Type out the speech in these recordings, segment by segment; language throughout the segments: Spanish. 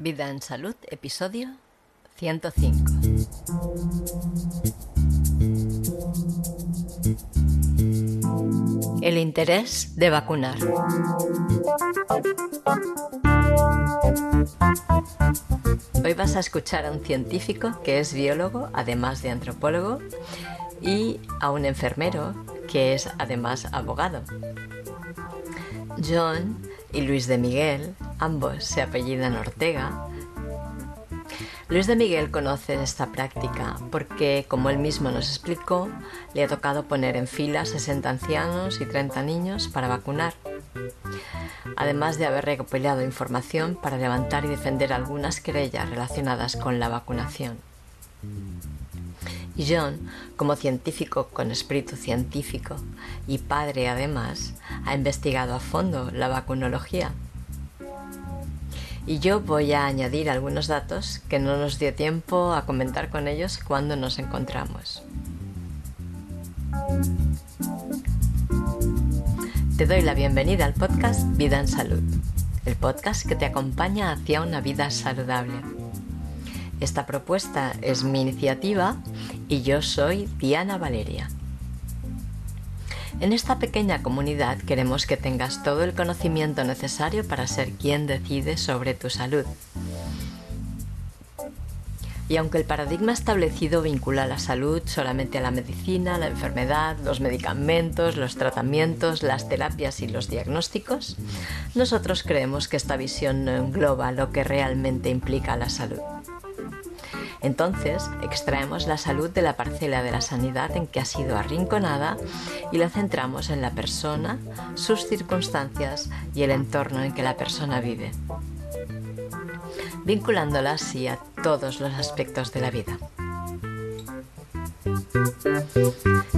Vida en Salud, episodio 105. El interés de vacunar. Hoy vas a escuchar a un científico que es biólogo, además de antropólogo, y a un enfermero que es además abogado. John y Luis de Miguel, ambos se apellidan Ortega. Luis de Miguel conoce esta práctica porque, como él mismo nos explicó, le ha tocado poner en fila 60 ancianos y 30 niños para vacunar, además de haber recopilado información para levantar y defender algunas querellas relacionadas con la vacunación. John, como científico con espíritu científico y padre además, ha investigado a fondo la vacunología. Y yo voy a añadir algunos datos que no nos dio tiempo a comentar con ellos cuando nos encontramos. Te doy la bienvenida al podcast Vida en Salud, el podcast que te acompaña hacia una vida saludable. Esta propuesta es mi iniciativa y yo soy Diana Valeria. En esta pequeña comunidad queremos que tengas todo el conocimiento necesario para ser quien decide sobre tu salud. Y aunque el paradigma establecido vincula la salud solamente a la medicina, la enfermedad, los medicamentos, los tratamientos, las terapias y los diagnósticos, nosotros creemos que esta visión no engloba lo que realmente implica la salud. Entonces, extraemos la salud de la parcela de la sanidad en que ha sido arrinconada y la centramos en la persona, sus circunstancias y el entorno en que la persona vive, vinculándola así a todos los aspectos de la vida.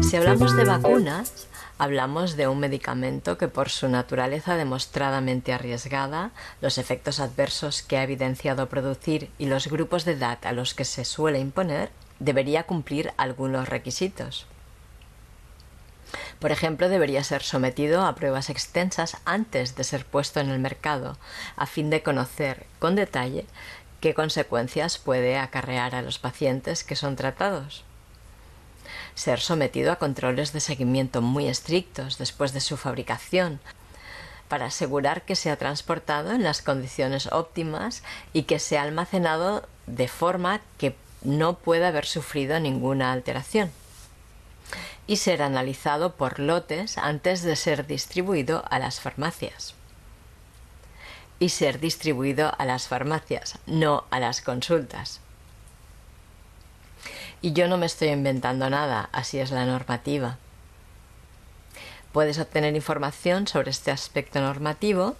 Si hablamos de vacunas, Hablamos de un medicamento que por su naturaleza demostradamente arriesgada, los efectos adversos que ha evidenciado producir y los grupos de edad a los que se suele imponer, debería cumplir algunos requisitos. Por ejemplo, debería ser sometido a pruebas extensas antes de ser puesto en el mercado, a fin de conocer con detalle qué consecuencias puede acarrear a los pacientes que son tratados ser sometido a controles de seguimiento muy estrictos después de su fabricación, para asegurar que se ha transportado en las condiciones óptimas y que se ha almacenado de forma que no pueda haber sufrido ninguna alteración y ser analizado por lotes antes de ser distribuido a las farmacias. Y ser distribuido a las farmacias, no a las consultas. Y yo no me estoy inventando nada, así es la normativa. Puedes obtener información sobre este aspecto normativo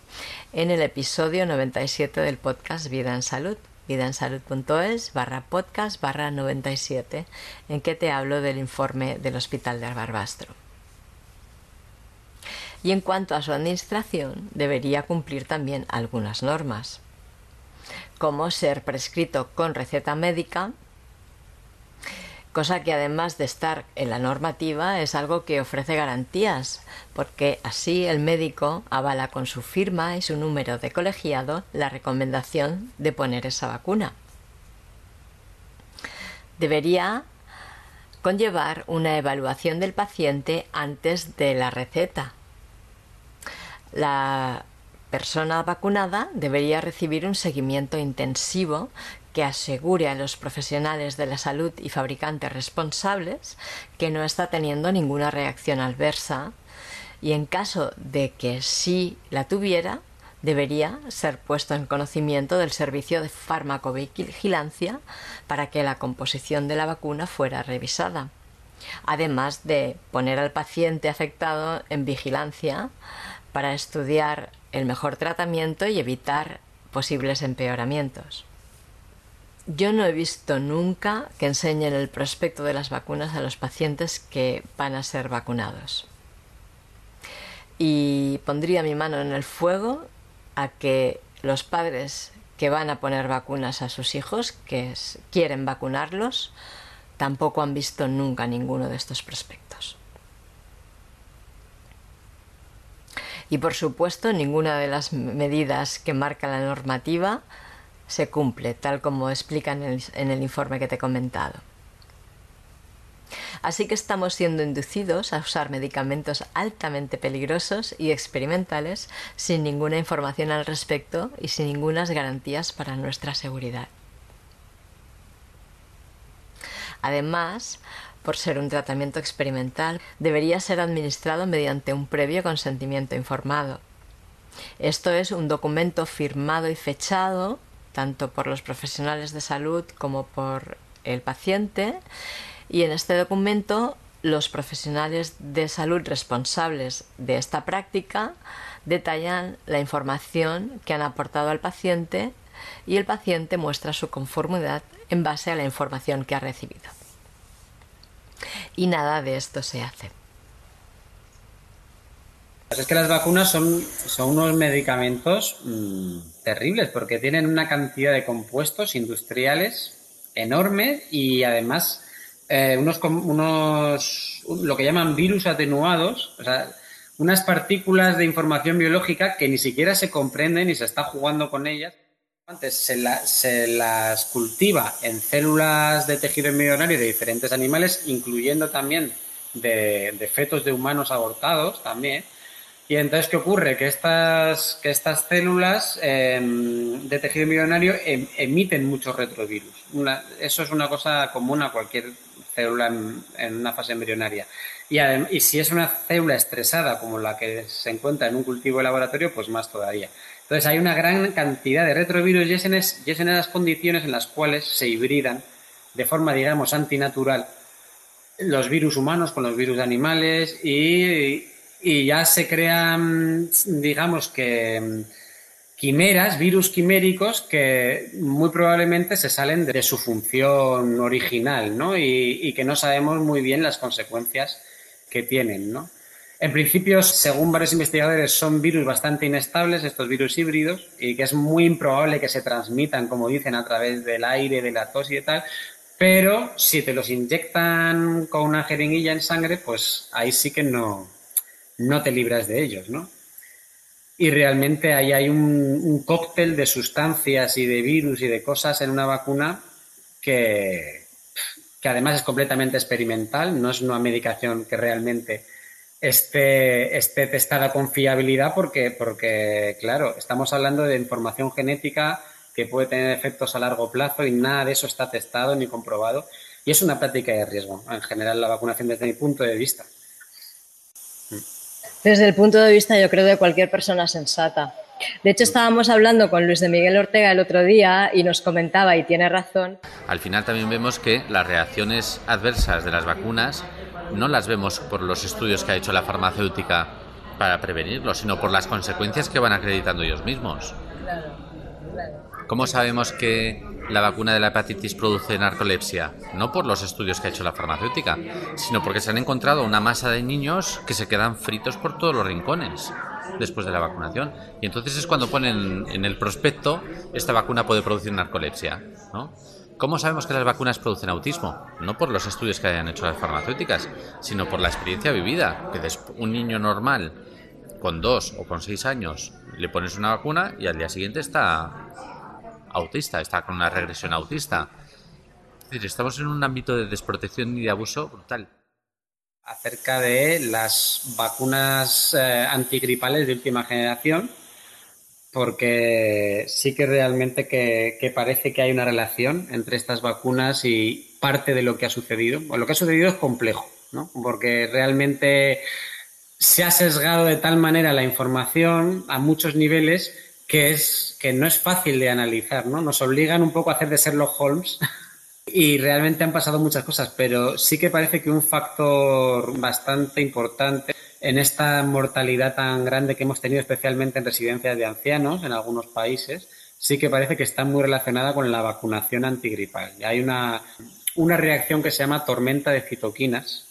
en el episodio 97 del podcast Vida en Salud, vidaensalud.es barra podcast barra 97, en que te hablo del informe del Hospital de Barbastro. Y en cuanto a su administración, debería cumplir también algunas normas, como ser prescrito con receta médica cosa que además de estar en la normativa es algo que ofrece garantías, porque así el médico avala con su firma y su número de colegiado la recomendación de poner esa vacuna. Debería conllevar una evaluación del paciente antes de la receta. La persona vacunada debería recibir un seguimiento intensivo asegure a los profesionales de la salud y fabricantes responsables que no está teniendo ninguna reacción adversa y en caso de que sí la tuviera, debería ser puesto en conocimiento del servicio de farmacovigilancia para que la composición de la vacuna fuera revisada, además de poner al paciente afectado en vigilancia para estudiar el mejor tratamiento y evitar posibles empeoramientos. Yo no he visto nunca que enseñen el prospecto de las vacunas a los pacientes que van a ser vacunados. Y pondría mi mano en el fuego a que los padres que van a poner vacunas a sus hijos, que quieren vacunarlos, tampoco han visto nunca ninguno de estos prospectos. Y por supuesto, ninguna de las medidas que marca la normativa se cumple, tal como explica en el, en el informe que te he comentado. Así que estamos siendo inducidos a usar medicamentos altamente peligrosos y experimentales sin ninguna información al respecto y sin ninguna garantías para nuestra seguridad. Además, por ser un tratamiento experimental, debería ser administrado mediante un previo consentimiento informado. Esto es un documento firmado y fechado tanto por los profesionales de salud como por el paciente y en este documento los profesionales de salud responsables de esta práctica detallan la información que han aportado al paciente y el paciente muestra su conformidad en base a la información que ha recibido. Y nada de esto se hace. Es que las vacunas son, son unos medicamentos mmm, terribles porque tienen una cantidad de compuestos industriales enorme y además eh, unos, unos, lo que llaman virus atenuados, o sea, unas partículas de información biológica que ni siquiera se comprenden y se está jugando con ellas. Antes se, la, se las cultiva en células de tejido embrionario de diferentes animales, incluyendo también de, de fetos de humanos abortados también. Y entonces, ¿qué ocurre? Que estas, que estas células eh, de tejido embrionario em, emiten muchos retrovirus. Eso es una cosa común a cualquier célula en, una fase embrionaria. Y, si es una célula estresada como la que se encuentra en un cultivo de laboratorio, pues más todavía. Entonces hay una gran cantidad de retrovirus y es en, es, y es en esas condiciones en las cuales se hibridan de forma, digamos, antinatural los virus humanos con los virus animales y, y ya se crean, digamos que, quimeras, virus quiméricos que muy probablemente se salen de su función original, ¿no? Y, que no sabemos muy bien las consecuencias que tienen, ¿no? En principio, según varios investigadores, son virus bastante inestables, estos virus híbridos, y que es muy improbable que se transmitan, como dicen, a través del aire, de la tos y de tal, pero si te los inyectan con una jeringuilla en sangre, pues ahí sí que no, no te libras de ellos, ¿no? Y realmente ahí hay un, cóctel de sustancias y de virus y de cosas en una vacuna que, que además es completamente experimental, no es una medicación que realmente esté, esté testada con fiabilidad porque, porque, claro, estamos hablando de información genética que puede tener efectos a largo plazo y nada de eso está testado ni comprobado. Y es una práctica de riesgo, en general, la vacunación desde mi punto de vista. Desde el punto de vista, yo creo, de cualquier persona sensata. De hecho, estábamos hablando con Luis de Miguel Ortega el otro día y nos comentaba, y tiene razón. Al final también vemos que las reacciones adversas de las vacunas no las vemos por los estudios que ha hecho la farmacéutica para prevenirlo, sino por las consecuencias que van acreditando ellos mismos. Claro, claro. ¿Cómo sabemos que la vacuna de la hepatitis produce narcolepsia? No por los estudios que ha hecho la farmacéutica, sino porque se han encontrado una masa de niños que se quedan fritos por todos los rincones después de la vacunación. Y entonces es cuando ponen en el prospecto esta vacuna puede producir narcolepsia. ¿no? ¿Cómo sabemos que las vacunas producen autismo? No por los estudios que hayan hecho las farmacéuticas, sino por la experiencia vivida. Que un niño normal con dos o con seis años le pones una vacuna y al día siguiente está autista, está con una regresión autista. Estamos en un ámbito de desprotección y de abuso brutal. Acerca de las vacunas eh, antigripales de última generación, porque sí que realmente que, que, parece que hay una relación entre estas vacunas y parte de lo que ha sucedido. Bueno, lo que ha sucedido es complejo, ¿no? porque realmente se ha sesgado de tal manera la información a muchos niveles que, es, que no es fácil de analizar, ¿no? Nos obligan un poco a hacer de Sherlock Holmes y realmente han pasado muchas cosas, pero sí que parece que un factor bastante importante en esta mortalidad tan grande que hemos tenido, especialmente en residencias de ancianos en algunos países, sí que parece que está muy relacionada con la vacunación antigripal. Hay una, una reacción que se llama tormenta de citoquinas,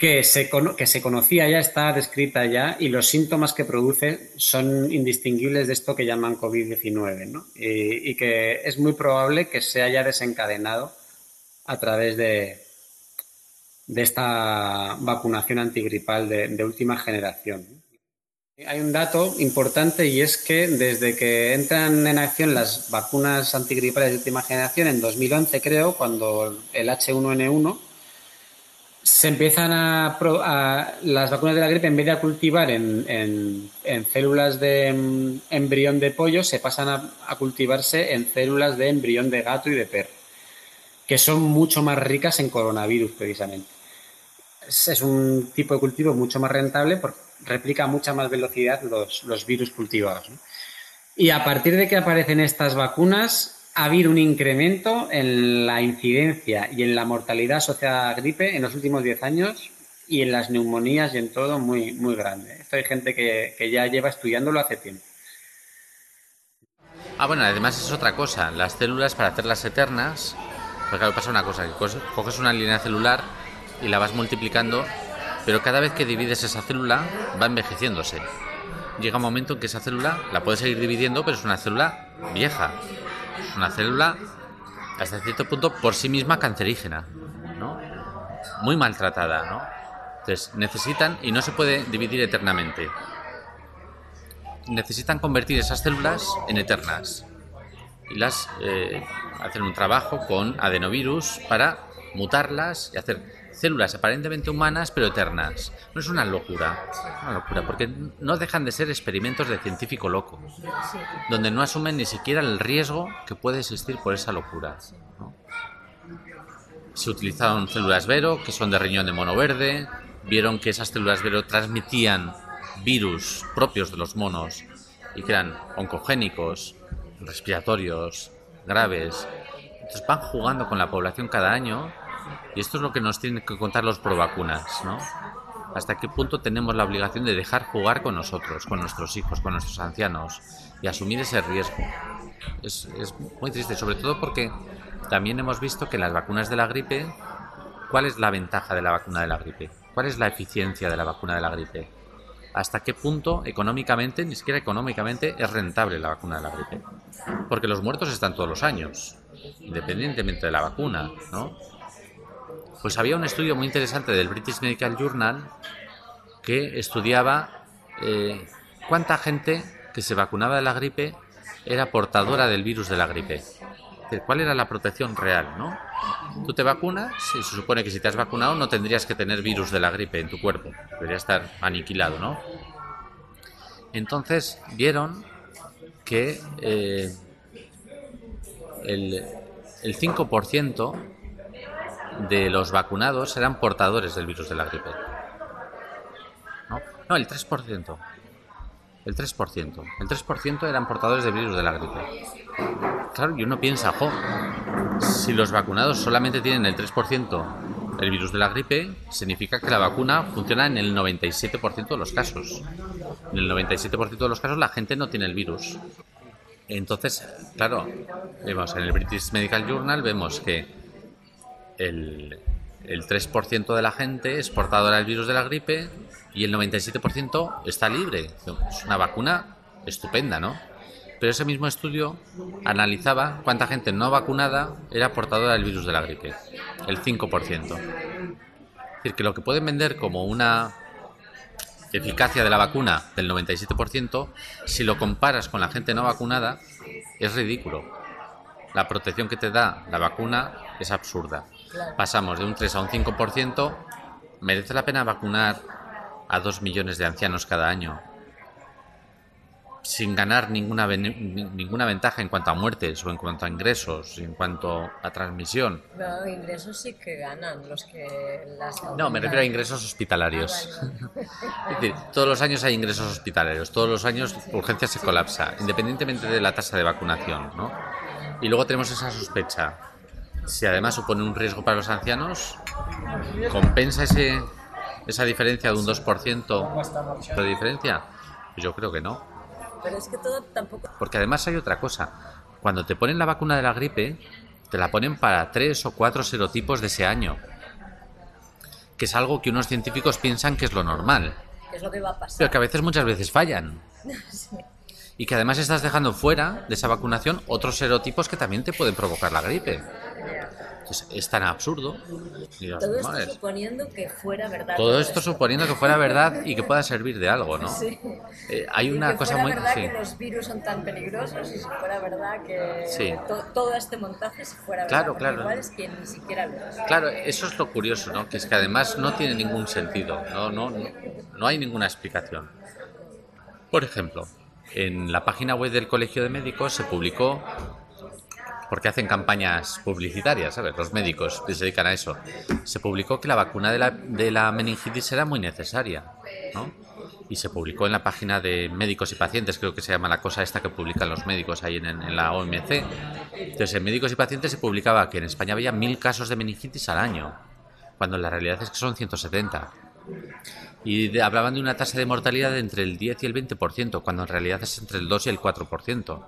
que se, que se conocía ya, está descrita ya, y los síntomas que produce son indistinguibles de esto que llaman COVID-19, ¿no? y, que es muy probable que se haya desencadenado a través de, de esta vacunación antigripal de, de última generación. Hay un dato importante y es que desde que entran en acción las vacunas antigripales de última generación, en 2011 creo, cuando el H1N1, se empiezan a, las vacunas de la gripe en vez de cultivar en, células de mm, embrión de pollo se pasan a, cultivarse en células de embrión de gato y de perro que son mucho más ricas en coronavirus precisamente. Es, un tipo de cultivo mucho más rentable porque replica a mucha más velocidad los, virus cultivados y a partir de que aparecen estas vacunas ha habido un incremento en la incidencia y en la mortalidad asociada a gripe en los últimos 10 años y en las neumonías y en todo muy, muy grande. Esto hay gente que, ya lleva estudiándolo hace tiempo. Ah, bueno, además es otra cosa. Las células, para hacerlas eternas, pues claro, pasa una cosa, que coges una línea celular y la vas multiplicando, pero cada vez que divides esa célula va envejeciéndose. Llega un momento en que esa célula la puedes seguir dividiendo, pero es una célula vieja una célula hasta cierto punto por sí misma cancerígena, ¿no? Muy maltratada, ¿no? Entonces, necesitan, y no se puede dividir eternamente, necesitan convertir esas células en eternas y las eh, hacen un trabajo con adenovirus para mutarlas y hacer células aparentemente humanas pero eternas. No es una locura, una locura, porque no dejan de ser experimentos de científico loco, donde no asumen ni siquiera el riesgo que puede existir por esa locura. Se utilizaron células Vero, que son de riñón de mono verde, vieron que esas células Vero transmitían virus propios de los monos y que eran oncogénicos, respiratorios, graves. Entonces van jugando con la población cada año y esto es lo que nos tienen que contar los provacunas, ¿no? ¿Hasta qué punto tenemos la obligación de dejar jugar con nosotros, con nuestros hijos, con nuestros ancianos y asumir ese riesgo? Es, muy triste, sobre todo porque también hemos visto que las vacunas de la gripe, ¿cuál es la ventaja de la vacuna de la gripe? ¿Cuál es la eficiencia de la vacuna de la gripe? ¿Hasta qué punto económicamente, ni siquiera económicamente, es rentable la vacuna de la gripe? Porque los muertos están todos los años, independientemente de la vacuna, ¿no? Pues había un estudio muy interesante del British Medical Journal que estudiaba eh, cuánta gente que se vacunaba de la gripe era portadora del virus de la gripe. ¿Cuál era la protección real? ¿no? Tú te vacunas y se supone que si te has vacunado no tendrías que tener virus de la gripe en tu cuerpo. Debería estar aniquilado, ¿no? Entonces vieron que eh, el, el 5% de los vacunados eran portadores del virus de la gripe. No, el 3%. El 3%. El 3% eran portadores del virus de la gripe. Claro, y uno piensa, jo, si los vacunados solamente tienen el 3% el virus de la gripe, significa que la vacuna funciona en el 97% de los casos. En el 97% de los casos la gente no tiene el virus. Entonces, claro, vemos en el British Medical Journal vemos que el, 3% de la gente es portadora del virus de la gripe y el 97% está libre. Es una vacuna estupenda, ¿no? Pero ese mismo estudio analizaba cuánta gente no vacunada era portadora del virus de la gripe, el 5%. Es decir, que lo que pueden vender como una eficacia de la vacuna del 97%, si lo comparas con la gente no vacunada, es ridículo. La protección que te da la vacuna es absurda pasamos de un 3 a un 5%, ¿merece la pena vacunar a 2 millones de ancianos cada año sin ganar ninguna, ninguna ventaja en cuanto a muertes o en cuanto a ingresos, en cuanto a transmisión. No, ingresos sí que ganan los que las No, me refiero a ingresos hospitalarios. Ah, es decir, todos los años hay ingresos hospitalarios, todos los años urgencia se colapsa, independientemente de la tasa de vacunación, ¿no? Y luego tenemos esa sospecha si además supone un riesgo para los ancianos, ¿compensa ese, esa diferencia de un 2% de diferencia? Yo creo que no. Pero es que todo tampoco... Porque además hay otra cosa. Cuando te ponen la vacuna de la gripe, te la ponen para tres o cuatro serotipos de ese año. Que es algo que unos científicos piensan que es lo normal. Es lo que va a pasar. Pero que a veces muchas veces fallan. Y que además estás dejando fuera de esa vacunación otros serotipos que también te pueden provocar la gripe. es tan absurdo. Todo esto suponiendo que fuera verdad. Todo, esto, suponiendo que fuera verdad y que pueda servir de algo, ¿no? Sí. Eh, hay una que cosa fuera muy... verdad sí. que los virus son tan peligrosos y si fuera verdad que Sí. to- todo este montaje si fuera Claro, verdad. claro. Es que ni siquiera lo. Claro, eso es lo curioso, ¿no? Que es que además no tiene ningún sentido, no, no, no, no hay ninguna explicación. Por ejemplo, en la página web del Colegio de Médicos se publicó, porque hacen campañas publicitarias, ¿sabes? Los médicos que se dedican a eso. Se publicó que la vacuna de la, de la meningitis era muy necesaria, ¿no? Y se publicó en la página de médicos y pacientes, creo que se llama la cosa esta que publican los médicos ahí en, en la OMC. Entonces, en médicos y pacientes se publicaba que en España había mil casos de meningitis al año, cuando la realidad es que son 170. Y hablaban de una tasa de mortalidad de entre el 10 y el 20%, cuando en realidad es entre el 2 y el 4%.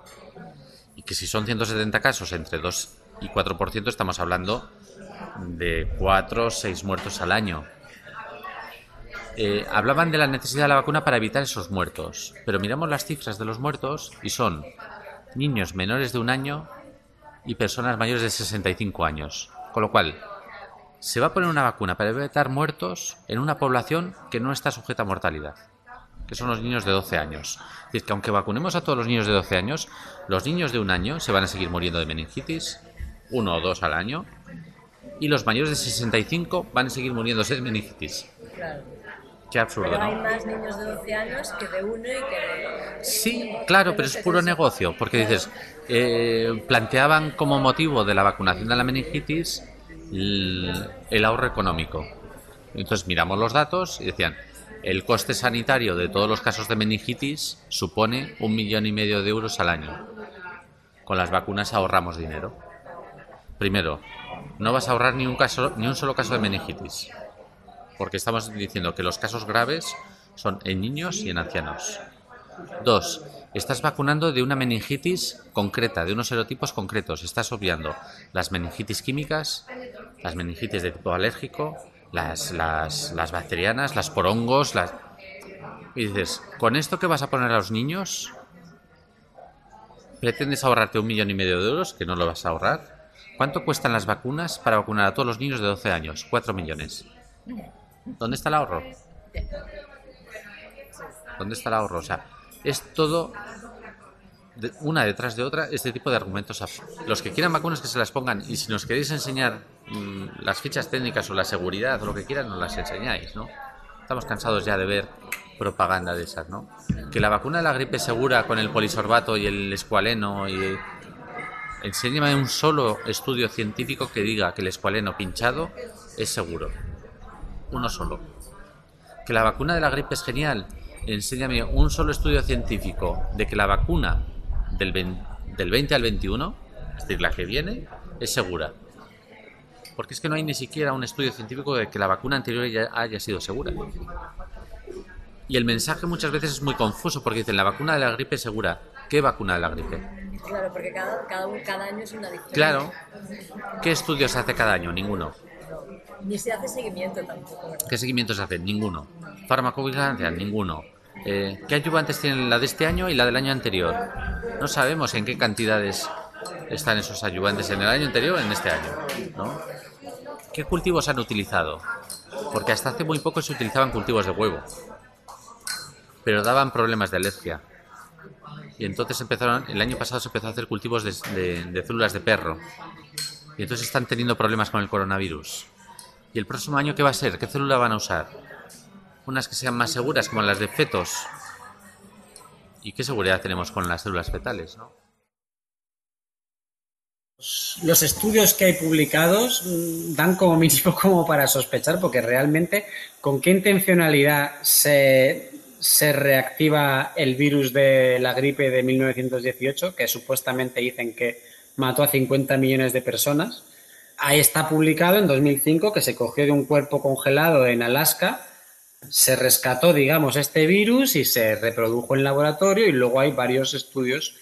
Y que si son 170 casos entre 2 y 4%, estamos hablando de 4 o 6 muertos al año. Eh, hablaban de la necesidad de la vacuna para evitar esos muertos, pero miramos las cifras de los muertos y son niños menores de un año y personas mayores de 65 años. Con lo cual, se va a poner una vacuna para evitar muertos en una población que no está sujeta a mortalidad, que son los niños de 12 años. Es decir, que aunque vacunemos a todos los niños de 12 años, los niños de un año se van a seguir muriendo de meningitis, uno o dos al año, y los mayores de 65 van a seguir muriéndose de meningitis. Claro. Qué absurdo, Pero hay ¿no? más niños de 12 años que de uno y que de... Sí, claro, pero es puro negocio, porque dices, eh, planteaban como motivo de la vacunación de la meningitis el, ahorro económico. Entonces miramos los datos y decían, el coste sanitario de todos los casos de meningitis supone un millón y medio de euros al año. Con las vacunas ahorramos dinero. Primero, no vas a ahorrar ni un, caso, ni un solo caso de meningitis, porque estamos diciendo que los casos graves son en niños y en ancianos. Dos, estás vacunando de una meningitis concreta, de unos serotipos concretos. Estás obviando las meningitis químicas, las meningitis de tipo alérgico, las, bacterianas, las por hongos, las... Y dices, ¿con esto que vas a poner a los niños? ¿Pretendes ahorrarte un millón y medio de euros? Que no lo vas a ahorrar. ¿Cuánto cuestan las vacunas para vacunar a todos los niños de 12 años? Cuatro millones. ¿Dónde está el ahorro? ¿Dónde está el ahorro? O sea, es todo una detrás de otra este tipo de argumentos. Los que quieran vacunas que se las pongan y si nos queréis enseñar mm, las fichas técnicas o la seguridad o lo que quieran, nos las enseñáis, ¿no? Estamos cansados ya de ver propaganda de esas, ¿no? Que la vacuna de la gripe segura con el polisorbato y el escualeno y... Enséñame un solo estudio científico que diga que el escualeno pinchado es seguro. Uno solo. Que la vacuna de la gripe es genial. Enséñame un solo estudio científico de que la vacuna del, vein- del 20 al 21, es decir, la que viene, es segura. Porque es que no hay ni siquiera un estudio científico de que la vacuna anterior ya haya sido segura. Y el mensaje muchas veces es muy confuso porque dicen la vacuna de la gripe es segura. ¿Qué vacuna de la gripe? Claro, porque cada, cada, cada año es una diferente. Claro. ¿Qué estudios se hace cada año? Ninguno. Ni se hace seguimiento tampoco. ¿Qué seguimientos se hacen? Ninguno. Farmacovigilancia, ninguno. Eh, ¿Qué ayudantes tienen la de este año y la del año anterior? No sabemos en qué cantidades están esos ayudantes en el año anterior o en este año. ¿no? ¿Qué cultivos han utilizado? Porque hasta hace muy poco se utilizaban cultivos de huevo. Pero daban problemas de alergia. Y entonces empezaron, el año pasado se empezó a hacer cultivos de, de- de células de perro. Y entonces están teniendo problemas con el coronavirus. ¿Y el próximo año qué va a ser? ¿Qué célula van a usar? Unas que sean más seguras, como las de fetos. ¿Y qué seguridad tenemos con las células fetales? ¿no? Los estudios que hay publicados dan como mínimo como para sospechar, porque realmente con qué intencionalidad se, se reactiva el virus de la gripe de 1918, que supuestamente dicen que mató a 50 millones de personas. Ahí está publicado en 2005 que se cogió de un cuerpo congelado en Alaska, se rescató, digamos, este virus y se reprodujo en laboratorio y luego hay varios estudios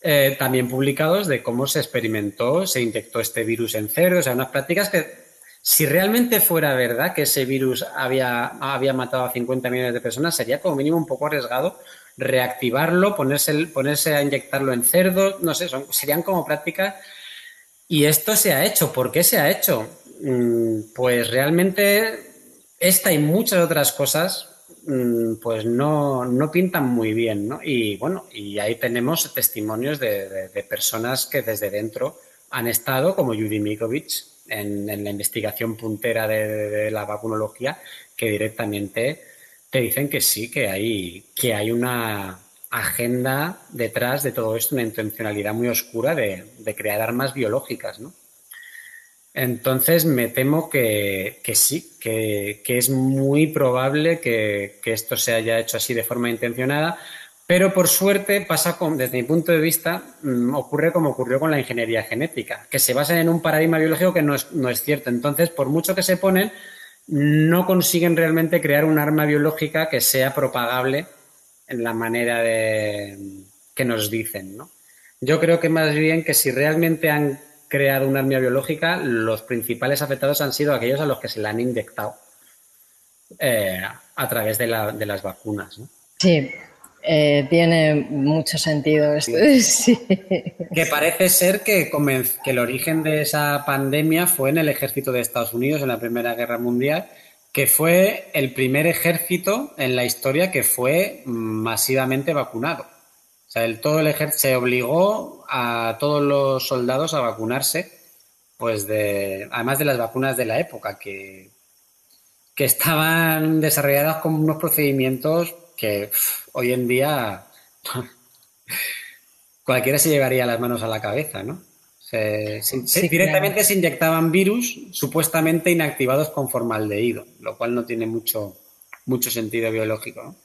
eh, también publicados de cómo se experimentó, se inyectó este virus en cerdos, o sea, unas prácticas que, si realmente fuera verdad que ese virus había, había matado a 50 millones de personas, sería como mínimo un poco arriesgado reactivarlo, ponerse, ponerse a inyectarlo en cerdos, no sé, serían como prácticas Y esto se ha hecho. ¿Por qué se ha hecho? Mm, pues realmente esta y muchas otras cosas mm, pues no, no, pintan muy bien, ¿no? Y bueno, y ahí tenemos testimonios de, personas que desde dentro han estado, como Judy Mikovic, en, la investigación puntera de, la vacunología, que directamente te dicen que sí, que hay, que hay una agenda detrás de todo esto, una intencionalidad muy oscura de, de crear armas biológicas, ¿no? Entonces me temo que, sí, que, es muy probable que, esto se haya hecho así de forma intencionada, pero por suerte pasa desde mi punto de vista, mm, ocurre como ocurrió con la ingeniería genética, que se basa en un paradigma biológico que no es, no es cierto. Entonces, por mucho que se ponen, no consiguen realmente crear un arma biológica que sea propagable en la manera de, que nos dicen, ¿no? Yo creo que más bien que si realmente han creado un arma biológica, los principales afectados han sido aquellos a los que se la han inyectado eh, a través de, las vacunas. Sí, eh, tiene mucho sentido esto. Que parece ser que, que el origen de esa pandemia fue en el ejército de Estados Unidos en la Primera Guerra Mundial, que fue el primer ejército en la historia que fue masivamente vacunado. O sea, el, todo el ejército se obligó a todos los soldados a vacunarse, pues de, además de las vacunas de la época, que, que estaban desarrolladas con unos procedimientos que hoy en día cualquiera se llevaría las manos a la cabeza, ¿no? directamente se inyectaban virus supuestamente inactivados con formaldehído, lo cual no tiene mucho, mucho sentido biológico. ¿no?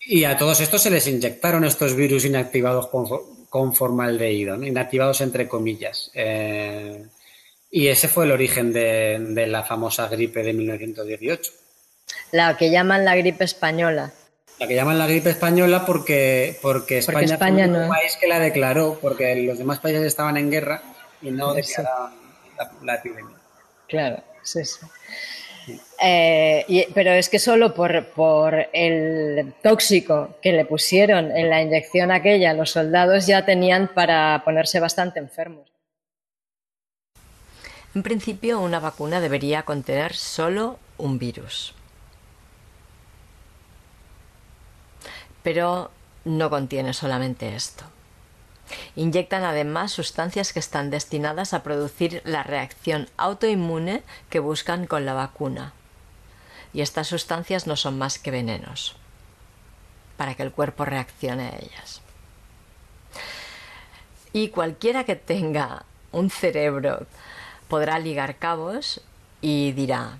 Y a todos estos se les inyectaron estos virus inactivados con, con formaldehído, inactivados entre comillas. Eh, y ese fue el origen de, la famosa gripe de 1918. La que llaman la gripe española. La que llaman la gripe española porque, porque España, fue un país que la declaró, porque los demás países estaban en guerra y no declaraban la, la epidemia. Claro, sí, sí. Eh, pero es que solo por, por, el tóxico que le pusieron en la inyección aquella, los soldados ya tenían para ponerse bastante enfermos. En principio, una vacuna debería contener solo un virus. Pero no contiene solamente esto. Inyectan además sustancias que están destinadas a producir la reacción autoinmune que buscan con la vacuna. Y estas sustancias no son más que venenos para que el cuerpo reaccione a ellas. Y cualquiera que tenga un cerebro podrá ligar cabos y dirá,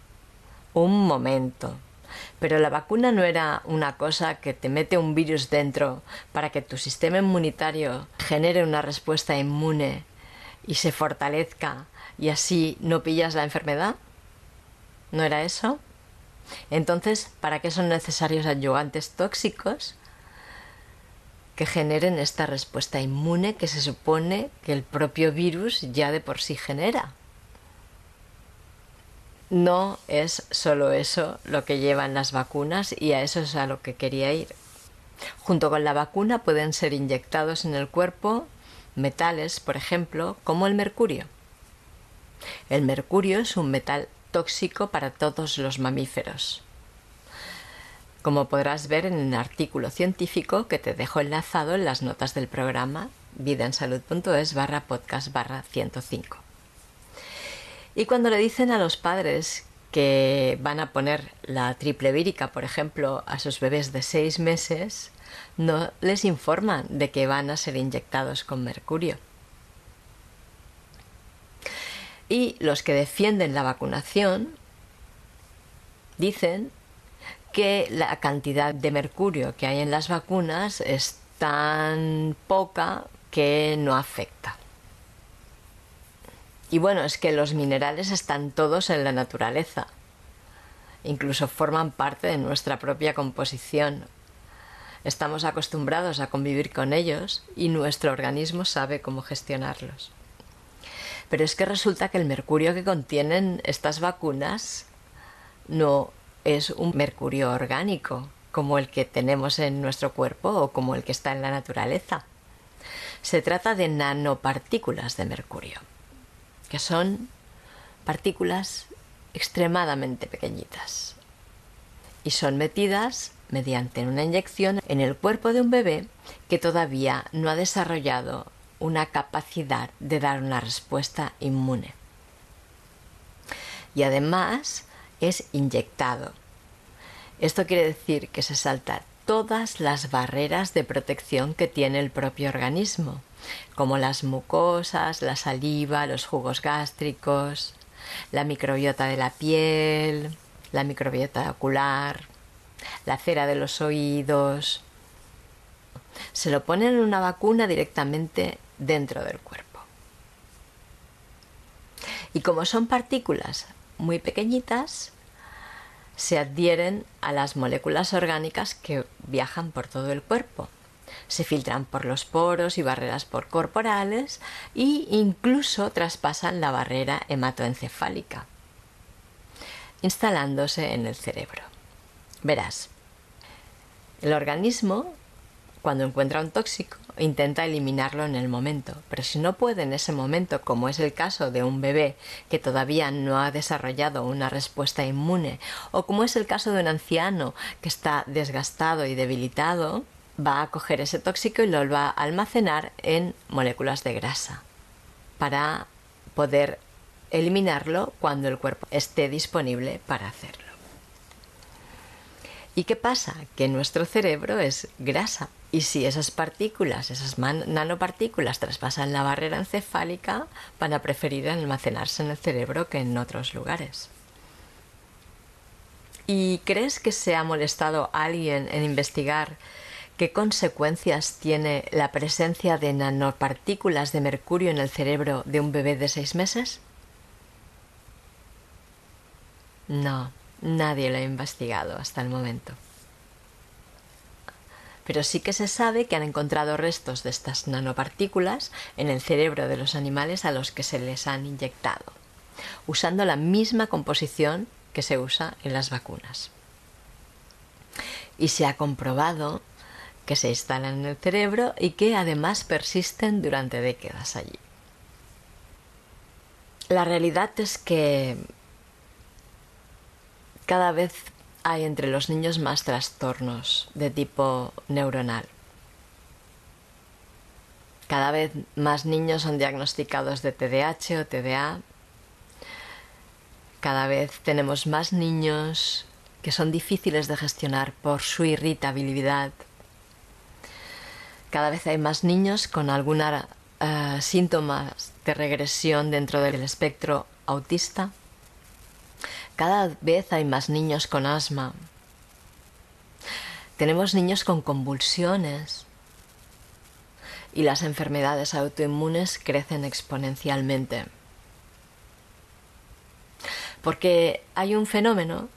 un momento, pero la vacuna no era una cosa que te mete un virus dentro para que tu sistema inmunitario genere una respuesta inmune y se fortalezca y así no pillas la enfermedad. ¿No era eso? Entonces, ¿para qué son necesarios ayudantes tóxicos que generen esta respuesta inmune que se supone que el propio virus ya de por sí genera? no es solo eso lo que llevan las vacunas y a eso es a lo que quería ir. Junto con la vacuna pueden ser inyectados en el cuerpo metales, por ejemplo, como el mercurio. El mercurio es un metal tóxico para todos los mamíferos. Como podrás ver en un artículo científico que te dejo enlazado en las notas del programa vidaensalud.es barra podcast barra 105. Y cuando le dicen a los padres que van a poner la triple vírica, por ejemplo, a sus bebés de seis meses, no les informan de que van a ser inyectados con mercurio. Y los que defienden la vacunación dicen que la cantidad de mercurio que hay en las vacunas es tan poca que no afecta. Y bueno, es que los minerales están todos en la naturaleza. Incluso forman parte de nuestra propia composición. Estamos acostumbrados a convivir con ellos y nuestro organismo sabe cómo gestionarlos. Pero es que resulta que el mercurio que contienen estas vacunas no es un mercurio orgánico como el que tenemos en nuestro cuerpo o como el que está en la naturaleza. Se trata de nanopartículas de mercurio que son partículas extremadamente pequeñitas y son metidas mediante una inyección en el cuerpo de un bebé que todavía no ha desarrollado una capacidad de dar una respuesta inmune. Y además es inyectado. Esto quiere decir que se salta todas las barreras de protección que tiene el propio organismo, como las mucosas, la saliva, los jugos gástricos, la microbiota de la piel, la microbiota ocular, la cera de los oídos. Se lo ponen en una vacuna directamente dentro del cuerpo. Y como son partículas muy pequeñitas, se adhieren a las moléculas orgánicas que viajan por todo el cuerpo. Se filtran por los poros y barreras por corporales e incluso traspasan la barrera hematoencefálica, instalándose en el cerebro. Verás, el organismo, cuando encuentra un tóxico, intenta eliminarlo en el momento, pero si no puede en ese momento, como es el caso de un bebé que todavía no ha desarrollado una respuesta inmune, o como es el caso de un anciano que está desgastado y debilitado, va a coger ese tóxico y lo va a almacenar en moléculas de grasa para poder eliminarlo cuando el cuerpo esté disponible para hacerlo. ¿Y qué pasa? Que nuestro cerebro es grasa. Y si esas partículas, esas nanopartículas traspasan la barrera encefálica, van a preferir almacenarse en el cerebro que en otros lugares. ¿Y crees que se ha molestado alguien en investigar qué consecuencias tiene la presencia de nanopartículas de mercurio en el cerebro de un bebé de seis meses? No, Nadie lo ha investigado hasta el momento. Pero sí que se sabe que han encontrado restos de estas nanopartículas en el cerebro de los animales a los que se les han inyectado, usando la misma composición que se usa en las vacunas. Y se ha comprobado que se instalan en el cerebro y que además persisten durante décadas allí. La realidad es que cada vez hay entre los niños más trastornos de tipo neuronal. Cada vez más niños son diagnosticados de TDAH o TDA. Cada vez tenemos más niños que son difíciles de gestionar por su irritabilidad. Cada vez hay más niños con alguna uh, síntomas de regresión dentro del espectro autista. Cada vez hay más niños con asma. Tenemos niños con convulsiones. Y las enfermedades autoinmunes crecen exponencialmente. Porque hay un fenómeno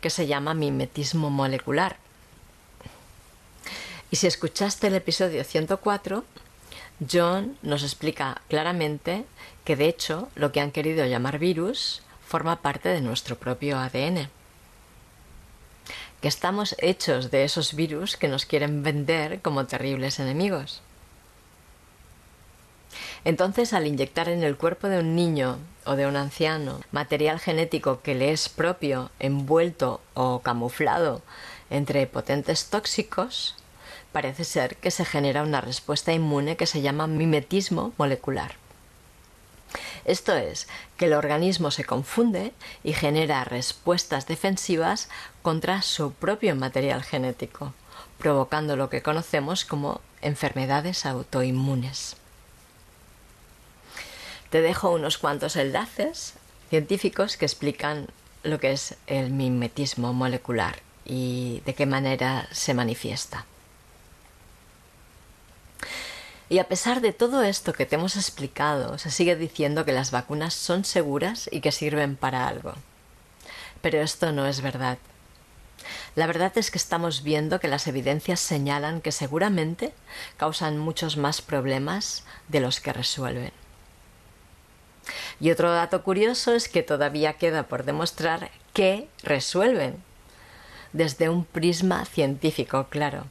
que se llama mimetismo molecular. Y si escuchaste el episodio 104, John nos explica claramente que de hecho lo que han querido llamar virus forma parte de nuestro propio ADN. Que estamos hechos de esos virus que nos quieren vender como terribles enemigos. Entonces, al inyectar en el cuerpo de un niño o de un anciano material genético que le es propio, envuelto o camuflado entre potentes tóxicos, parece ser que se genera una respuesta inmune que se llama mimetismo molecular. Esto es, que el organismo se confunde y genera respuestas defensivas contra su propio material genético, provocando lo que conocemos como enfermedades autoinmunes. Te dejo unos cuantos enlaces científicos que explican lo que es el mimetismo molecular y de qué manera se manifiesta. Y a pesar de todo esto que te hemos explicado, se sigue diciendo que las vacunas son seguras y que sirven para algo. Pero esto no es verdad. La verdad es que estamos viendo que las evidencias señalan que seguramente causan muchos más problemas de los que resuelven. Y otro dato curioso es que todavía queda por demostrar que resuelven, desde un prisma científico, claro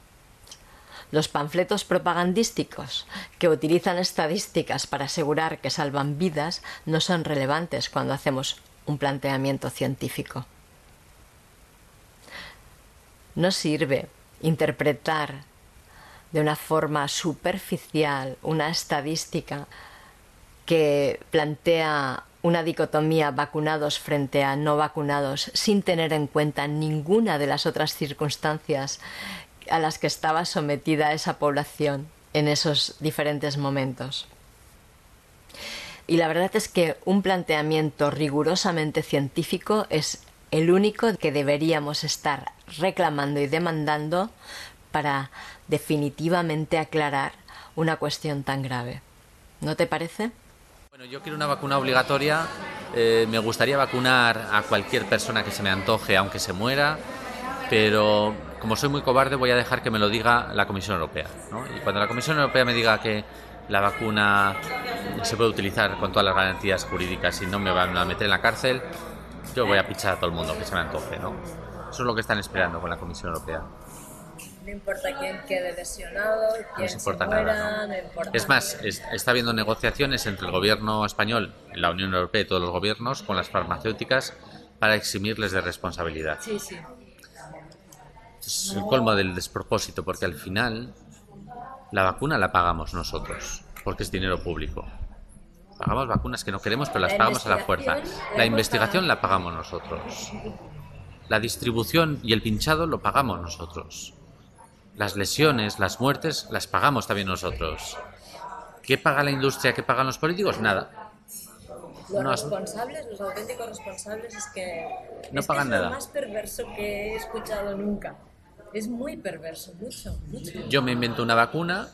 Los panfletos propagandísticos que utilizan estadísticas para asegurar que salvan vidas no son relevantes cuando hacemos un planteamiento científico. No sirve interpretar de una forma superficial una estadística que plantea una dicotomía vacunados frente a no vacunados sin tener en cuenta ninguna de las otras circunstancias a las que estaba sometida esa población en esos diferentes momentos. Y la verdad es que un planteamiento rigurosamente científico es el único que deberíamos estar reclamando y demandando para definitivamente aclarar una cuestión tan grave. ¿No te parece? Bueno, yo quiero una vacuna obligatoria. Eh, me gustaría vacunar a cualquier persona que se me antoje, aunque se muera, pero como soy muy cobarde voy a dejar que me lo diga la Comisión Europea. Y cuando la Comisión Europea me diga que la vacuna se puede utilizar con todas las garantías jurídicas y no me van a meter en la cárcel, yo voy a pichar a todo el mundo que se me antoje. ¿no? Eso es lo que están esperando con la Comisión Europea. No importa quién quede lesionado, quién no importa se muera, nada, no importa Es más, es- está habiendo negociaciones entre el gobierno español, la Unión Europea y todos los gobiernos con las farmacéuticas para eximirles de responsabilidad. Sí, sí. Es el colmo del despropósito, porque al final la vacuna la pagamos nosotros, porque es dinero público. Pagamos vacunas que no queremos, pero las La pagamos a la fuerza. la investigación la pagamos nosotros. La distribución y el pinchado lo pagamos nosotros. Las lesiones, las muertes, las pagamos también nosotros. ¿Qué paga la industria? ¿Qué pagan los políticos? Nada. Los No, responsables, los auténticos responsables es que No es que pagan es nada. lo más perverso que he escuchado nunca. Es muy perverso, mucho, mucho. Yo me invento una vacuna,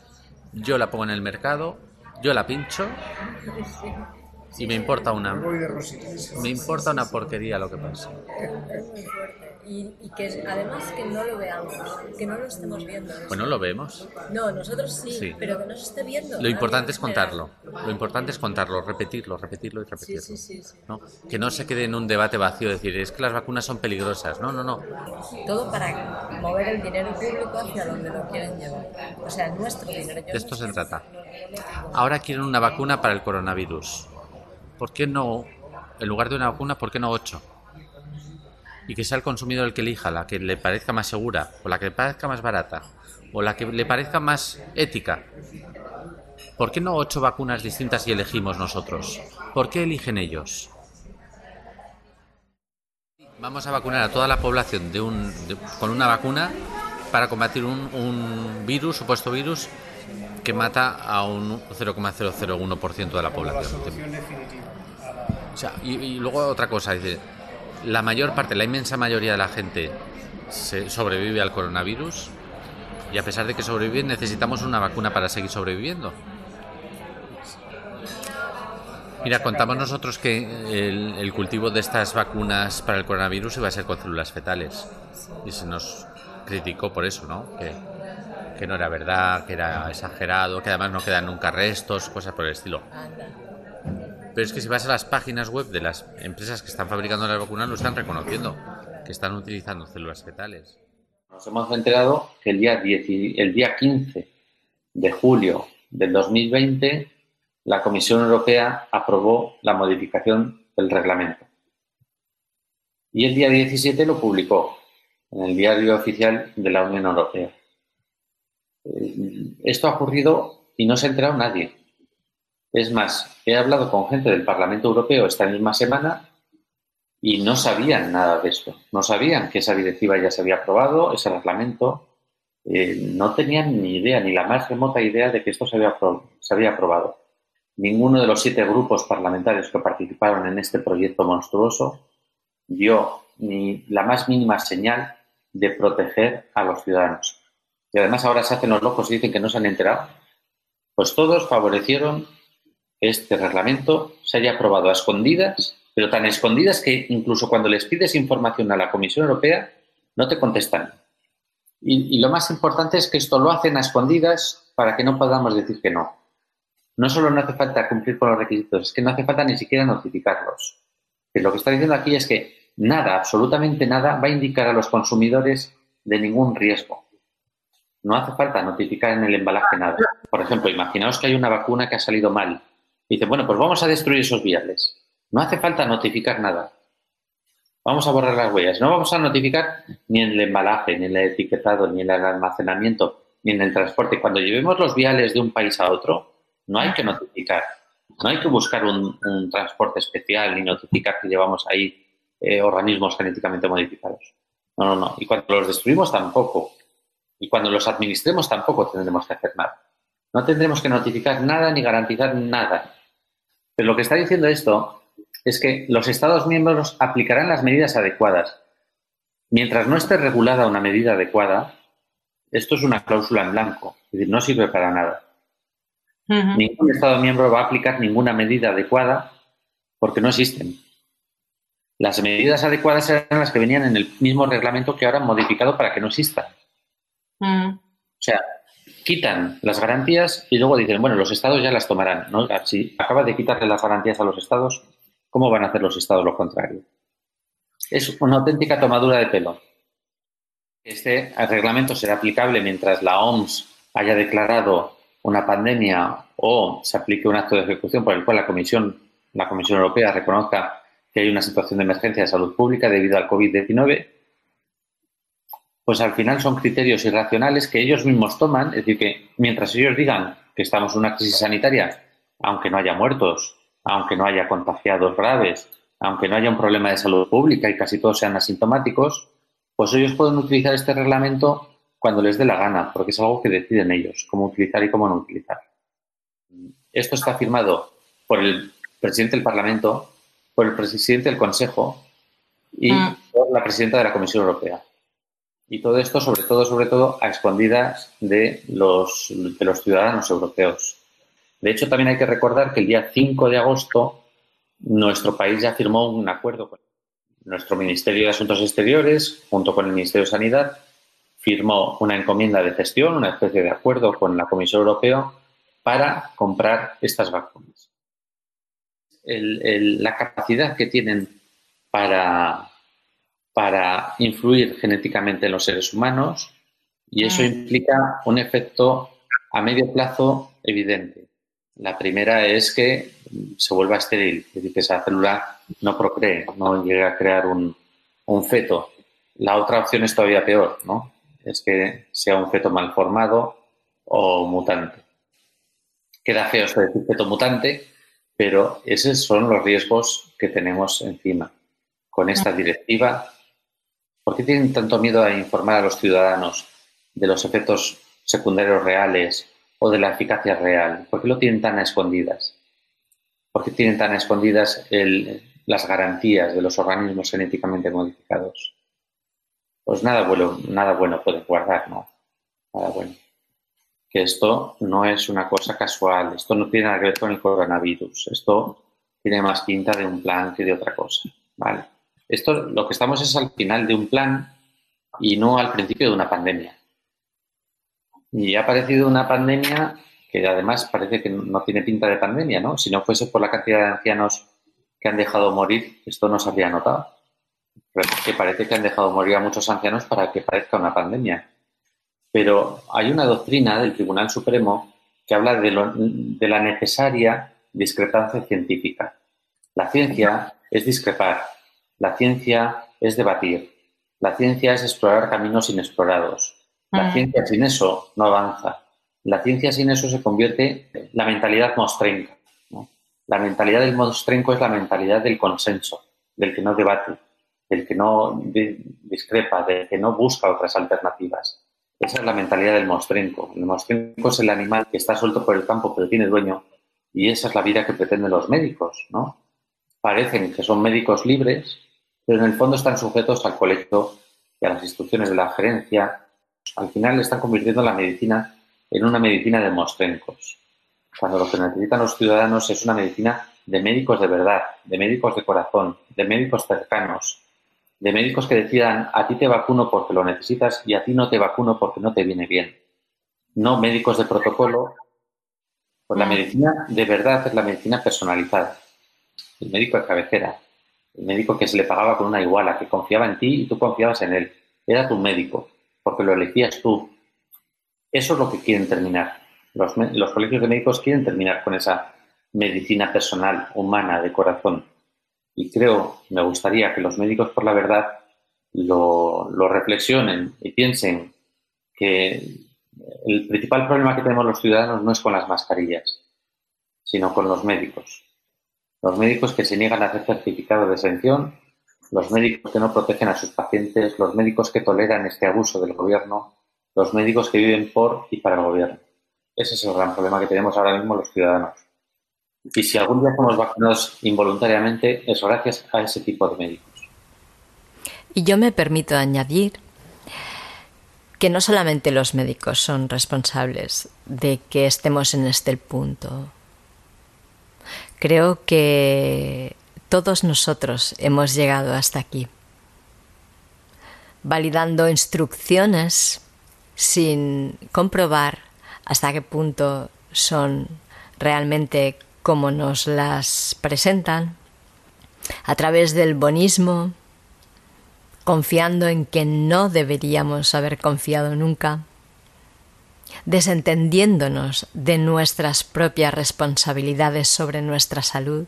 yo la pongo en el mercado, yo la pincho y me importa una me importa una porquería lo que pasa. Es muy fuerte. Y, y que además que no lo veamos, que no lo estemos viendo. Pues no lo vemos. No, nosotros sí, Sí. pero que no se esté viendo. Lo importante es contarlo. Lo importante es contarlo, repetirlo, repetirlo y repetirlo. sí, sí, sí. ¿no? Que no se quede en un debate vacío decir es que las vacunas son peligrosas. No, no, no. Todo para mover el dinero público hacia donde lo quieren llevar. O sea, nuestro dinero. Yo De esto no se trata. Ahora quieren una vacuna para el coronavirus. ¿Por qué no, en lugar de una vacuna, por qué no ocho? Y que sea el consumidor el que elija la que le parezca más segura, o la que le parezca más barata, o la que le parezca más ética. ¿Por qué no ocho vacunas distintas y elegimos nosotros? ¿Por qué eligen ellos? Vamos a vacunar a toda la población con una vacuna para combatir un, un virus, supuesto virus, que mata a un 0,001% de la población. O sea, y, luego otra cosa, dice, la mayor parte, la inmensa mayoría de la gente se sobrevive al coronavirus y a pesar de que sobreviven necesitamos una vacuna para seguir sobreviviendo. Mira, contamos nosotros que el, cultivo de estas vacunas para el coronavirus iba a ser con células fetales y se nos criticó por eso, ¿no? Que no era verdad, que era exagerado, que además no quedan nunca restos, cosas por el estilo. Pero es que si vas a las páginas web de las empresas que están fabricando las vacunas, lo están reconociendo, que están utilizando células fetales. Nos hemos enterado que el día, 10 y- el día 15 de julio del 2020 la Comisión Europea aprobó la modificación del reglamento. Y el día 17 lo publicó en el diario oficial de la Unión Europea. Eh, Esto ha ocurrido y no se ha enterado nadie. Es más, he hablado con gente del Parlamento Europeo esta misma semana y no sabían nada de esto. No sabían que esa directiva ya se había aprobado, ese reglamento. Eh, no tenían ni idea, ni la más remota idea de que esto se había, se había aprobado. Ninguno de los siete grupos parlamentarios que participaron en este proyecto monstruoso dio ni la más mínima señal de proteger a los ciudadanos. Y además ahora se hacen los locos y dicen que no se han enterado. Pues todos favorecieron este reglamento se haya aprobado a escondidas, pero tan escondidas que incluso cuando les pides información a la Comisión Europea no te contestan. Y, lo más importante es que esto lo hacen a escondidas para que no podamos decir que no. No solo no hace falta cumplir con los requisitos, es que no hace falta ni siquiera notificarlos. Lo que está diciendo aquí es que nada, absolutamente nada, va a indicar a los consumidores de ningún riesgo. No hace falta notificar en el embalaje nada. Por ejemplo, imaginaos que hay una vacuna que ha salido mal. Y dice, bueno, pues vamos a destruir esos viales. No hace falta notificar nada. Vamos a borrar las huellas. No vamos a notificar ni en el embalaje, ni en el etiquetado, ni en el almacenamiento, ni en el transporte. Cuando llevemos los viales de un país a otro, no hay que notificar. No hay que buscar un, transporte especial ni notificar que llevamos ahí eh, organismos genéticamente modificados. No, no, no. Y cuando los destruimos tampoco. Y cuando los administremos tampoco tendremos que hacer nada. No tendremos que notificar nada ni garantizar nada. Pero lo que está diciendo esto es que los Estados miembros aplicarán las medidas adecuadas. Mientras no esté regulada una medida adecuada, esto es una cláusula en blanco, es decir, no sirve para nada. Ningún Estado miembro va a aplicar ninguna medida adecuada porque no existen. Las medidas adecuadas eran las que venían en el mismo reglamento que ahora han modificado para que no exista. O sea, quitan las garantías y luego dicen, bueno, los estados ya las tomarán. ¿no? Si acaba de quitarle las garantías a los estados, ¿cómo van a hacer los estados lo contrario? Es una auténtica tomadura de pelo. Este reglamento será aplicable mientras la OMS haya declarado una pandemia o se aplique un acto de ejecución por el cual la Comisión, la Comisión Europea reconozca que hay una situación de emergencia de salud pública debido al COVID-19, pues al final son criterios irracionales que ellos mismos toman, es decir, que mientras ellos digan que estamos en una crisis sanitaria, aunque no haya muertos, aunque no haya contagiados graves, aunque no haya un problema de salud pública y casi todos sean asintomáticos, pues ellos pueden utilizar este reglamento cuando les dé la gana, porque es algo que deciden ellos, cómo utilizar y cómo no utilizar. Esto está firmado por el presidente del Parlamento, por el presidente del Consejo y mm. por la presidenta de la Comisión Europea. Y todo esto, sobre todo, sobre todo, a escondidas de los, ciudadanos europeos. De hecho, también hay que recordar que el día 5 de agosto nuestro país ya firmó un acuerdo con nuestro Ministerio de Asuntos Exteriores, junto con el Ministerio de Sanidad, firmó una encomienda de gestión, una especie de acuerdo con la Comisión Europea para comprar estas vacunas. la capacidad que tienen para, para influir genéticamente en los seres humanos y eso mm. implica un efecto a medio plazo evidente. La primera es que se vuelva estéril, es decir, que esa célula no procree, no llegue a crear un, un feto. La otra opción es todavía peor, ¿no? Es que sea un feto mal formado o mutante. Queda feo esto decir feto mutante, pero esos son los riesgos que tenemos encima. Con esta directiva, ¿por qué tienen tanto miedo a informar a los ciudadanos de los efectos secundarios reales o de la eficacia real? ¿Por qué lo tienen tan a escondidas? ¿Por qué tienen tan a escondidas las garantías de los organismos genéticamente modificados? Pues nada bueno, nada bueno puede guardar, ¿no? Nada bueno. Que esto no es una cosa casual, esto no tiene nada que ver con el coronavirus, esto tiene más pinta de un plan que de otra cosa, ¿vale? Esto lo que estamos es al final de un plan y no al principio de una pandemia. Y ha aparecido una pandemia que además parece que no tiene pinta de pandemia, ¿no? Si no fuese por la cantidad de ancianos que han dejado morir, esto no se habría notado que parece que han dejado morir a muchos ancianos para que parezca una pandemia. Pero hay una doctrina del Tribunal Supremo que habla de, la necesaria discrepancia científica. La ciencia es discrepar, la ciencia es debatir, la ciencia es explorar caminos inexplorados. La ciencia sin eso no avanza. La ciencia sin eso se convierte en la mentalidad mostrenca. La mentalidad del mostrenco es la mentalidad del consenso, del que no debate, del que no discrepa, del que no busca otras alternativas. Esa es la mentalidad del mostrenco. El mostrenco es el animal que está suelto por el campo pero tiene dueño y esa es la vida que pretenden los médicos, ¿no? Parecen que son médicos libres, pero en el fondo están sujetos al colegio y a las instrucciones de la gerencia. Al final están convirtiendo la medicina en una medicina de mostrencos, cuando lo que necesitan los ciudadanos es una medicina de médicos de verdad, de médicos de corazón, de médicos cercanos, de médicos que decidan a ti te vacuno porque lo necesitas y a ti no te vacuno porque no te viene bien. No médicos de protocolo. Pues la mm. medicina de verdad es la medicina personalizada. El médico de cabecera. El médico que se le pagaba con una iguala, que confiaba en ti y tú confiabas en él. Era tu médico, porque lo elegías tú. Eso es lo que quieren terminar. Los, los colegios de médicos quieren terminar con esa medicina personal, humana, de corazón. Y creo, me gustaría que los médicos por la verdad lo, lo reflexionen y piensen que el principal problema que tenemos los ciudadanos no es con las mascarillas, sino con los médicos. Los médicos que se niegan a hacer certificado de exención, los médicos que no protegen a sus pacientes, los médicos que toleran este abuso del gobierno, los médicos que viven por y para el gobierno. Ese es el gran problema que tenemos ahora mismo los ciudadanos. Y si algún día somos vacunados involuntariamente, es gracias a ese tipo de médicos. Y yo me permito añadir que no solamente los médicos son responsables de que estemos en este punto. Creo que todos nosotros hemos llegado hasta aquí, validando instrucciones sin comprobar hasta qué punto son realmente como nos las presentan, a través del bonismo, confiando en que no deberíamos haber confiado nunca, desentendiéndonos de nuestras propias responsabilidades sobre nuestra salud,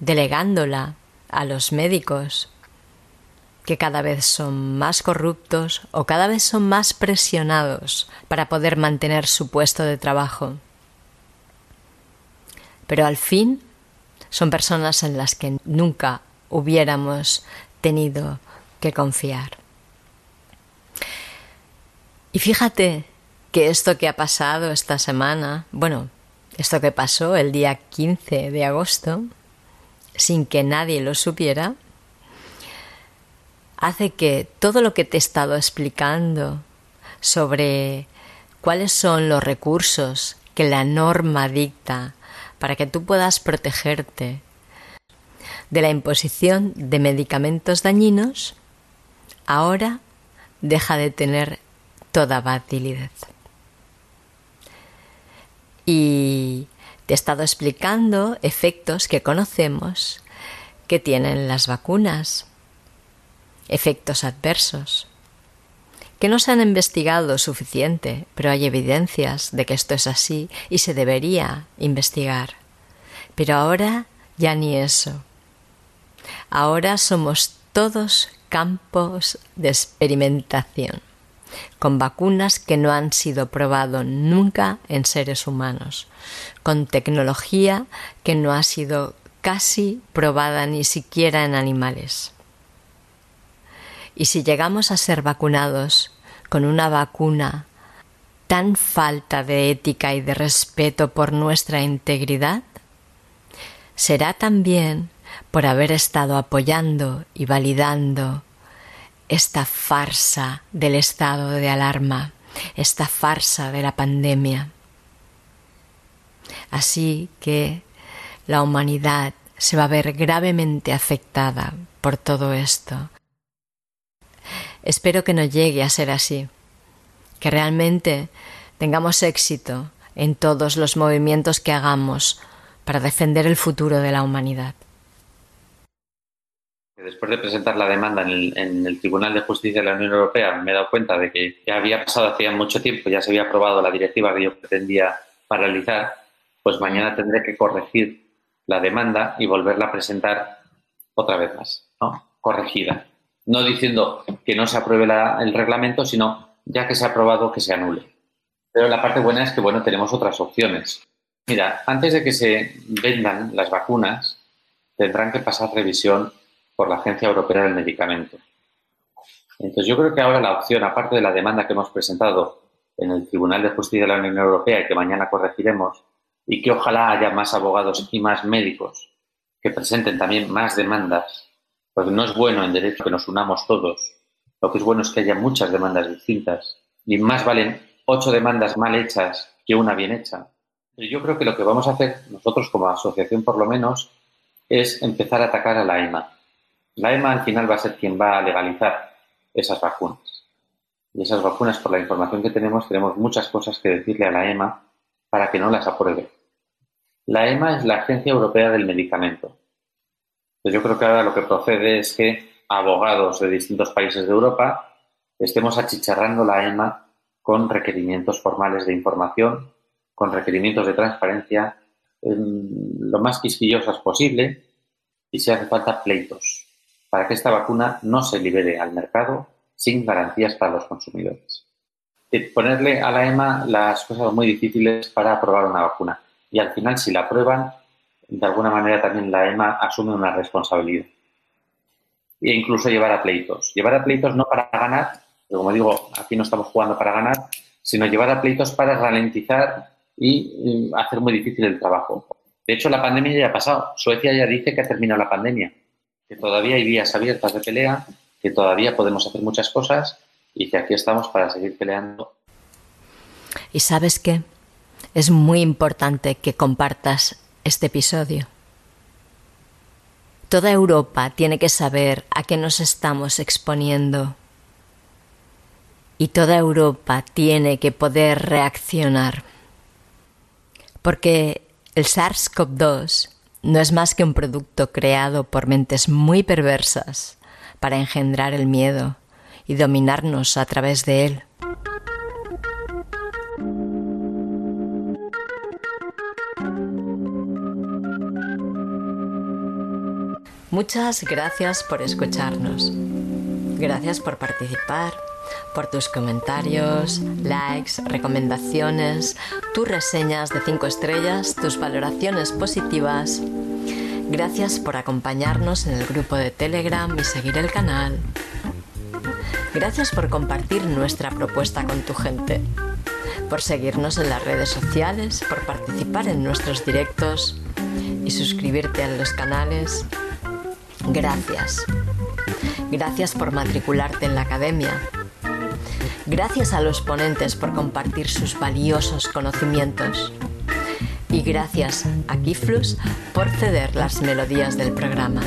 delegándola a los médicos, que cada vez son más corruptos o cada vez son más presionados para poder mantener su puesto de trabajo. Pero al fin son personas en las que nunca hubiéramos tenido que confiar. Y fíjate que esto que ha pasado esta semana, bueno, esto que pasó el día 15 de agosto, sin que nadie lo supiera, hace que todo lo que te he estado explicando sobre cuáles son los recursos que la norma dicta para que tú puedas protegerte de la imposición de medicamentos dañinos, ahora deja de tener toda validez. Y te he estado explicando efectos que conocemos que tienen las vacunas, efectos adversos, que no se han investigado suficiente, pero hay evidencias de que esto es así y se debería investigar. Pero ahora ya ni eso. Ahora somos todos campos de experimentación, con vacunas que no han sido probadas nunca en seres humanos, con tecnología que no ha sido casi probada ni siquiera en animales. Y si llegamos a ser vacunados con una vacuna tan falta de ética y de respeto por nuestra integridad, será también por haber estado apoyando y validando esta farsa del estado de alarma, esta farsa de la pandemia. Así que la humanidad se va a ver gravemente afectada por todo esto. Espero que no llegue a ser así, que realmente tengamos éxito en todos los movimientos que hagamos para defender el futuro de la humanidad. Después de presentar la demanda en el, Tribunal de Justicia de la Unión Europea, me he dado cuenta de que ya había pasado hacía mucho tiempo, ya se había aprobado la directiva que yo pretendía paralizar, pues mañana tendré que corregir la demanda y volverla a presentar otra vez más, ¿no? Corregida. No diciendo que no se apruebe el reglamento, sino ya que se ha aprobado que se anule. Pero la parte buena es que, bueno, tenemos otras opciones. Mira, antes de que se vendan las vacunas, tendrán que pasar revisión por la Agencia Europea del Medicamento. Entonces, yo creo que ahora la opción, aparte de la demanda que hemos presentado en el Tribunal de Justicia de la Unión Europea y que mañana corregiremos, y que ojalá haya más abogados y más médicos que presenten también más demandas, porque no es bueno en derecho que nos unamos todos. Lo que es bueno es que haya muchas demandas distintas y más valen ocho demandas mal hechas que una bien hecha. Pero yo creo que lo que vamos a hacer nosotros como asociación por lo menos es empezar a atacar a la EMA la EMA al final va a ser quien va a legalizar esas vacunas. Y esas vacunas, por la información que tenemos, tenemos muchas cosas que decirle a la EMA para que no las apruebe. La EMA es la Agencia Europea del Medicamento. Pues yo creo que ahora lo que procede es que abogados de distintos países de Europa estemos achicharrando la EMA con requerimientos formales de información, con requerimientos de transparencia, lo más quisquillosas posible y si hace falta pleitos para que esta vacuna no se libere al mercado sin garantías para los consumidores. ponerle a la EMA las cosas muy difíciles para aprobar una vacuna y al final si la aprueban, de alguna manera también la EMA asume una responsabilidad. E incluso llevar a pleitos. Llevar a pleitos no para ganar, pero como digo, aquí no estamos jugando para ganar, sino llevar a pleitos para ralentizar y hacer muy difícil el trabajo. De hecho, la pandemia ya ha pasado. Suecia ya dice que ha terminado la pandemia, que todavía hay vías abiertas de pelea, que todavía podemos hacer muchas cosas y que aquí estamos para seguir peleando. ¿Y sabes qué? Es muy importante que compartas este episodio. Toda Europa tiene que saber a qué nos estamos exponiendo. Y toda Europa tiene que poder reaccionar. Porque el SARS-CoV-2 no es más que un producto creado por mentes muy perversas para engendrar el miedo y dominarnos a través de él. Muchas gracias por escucharnos. Gracias por participar por tus comentarios, likes, recomendaciones, tus reseñas de 5 estrellas, tus valoraciones positivas. Gracias por acompañarnos en el grupo de Telegram y seguir el canal. Gracias por compartir nuestra propuesta con tu gente, por seguirnos en las redes sociales, por participar en nuestros directos y suscribirte a los canales. Gracias. Gracias por matricularte en la academia Gracias a los ponentes por compartir sus valiosos conocimientos. Y gracias a Kiflus por ceder las melodías del programa.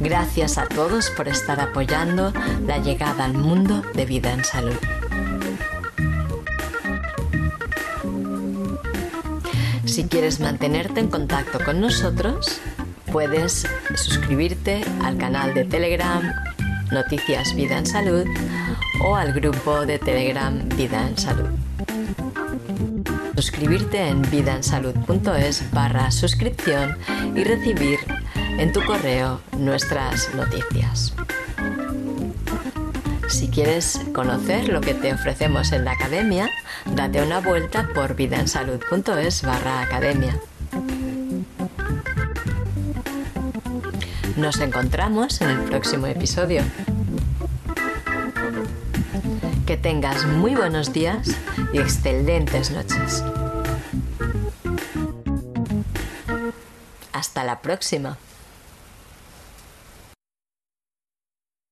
Gracias a todos por estar apoyando la llegada al mundo de vida en salud. Si quieres mantenerte en contacto con nosotros, puedes suscribirte al canal de Telegram Noticias Vida en Salud o al grupo de Telegram Vida en Salud. Suscribirte en vidaensalud.es barra suscripción y recibir en tu correo nuestras noticias. Si quieres conocer lo que te ofrecemos en la academia, date una vuelta por vidaensalud.es barra academia. Nos encontramos en el próximo episodio. Que tengas muy buenos días y excelentes noches. Hasta la próxima.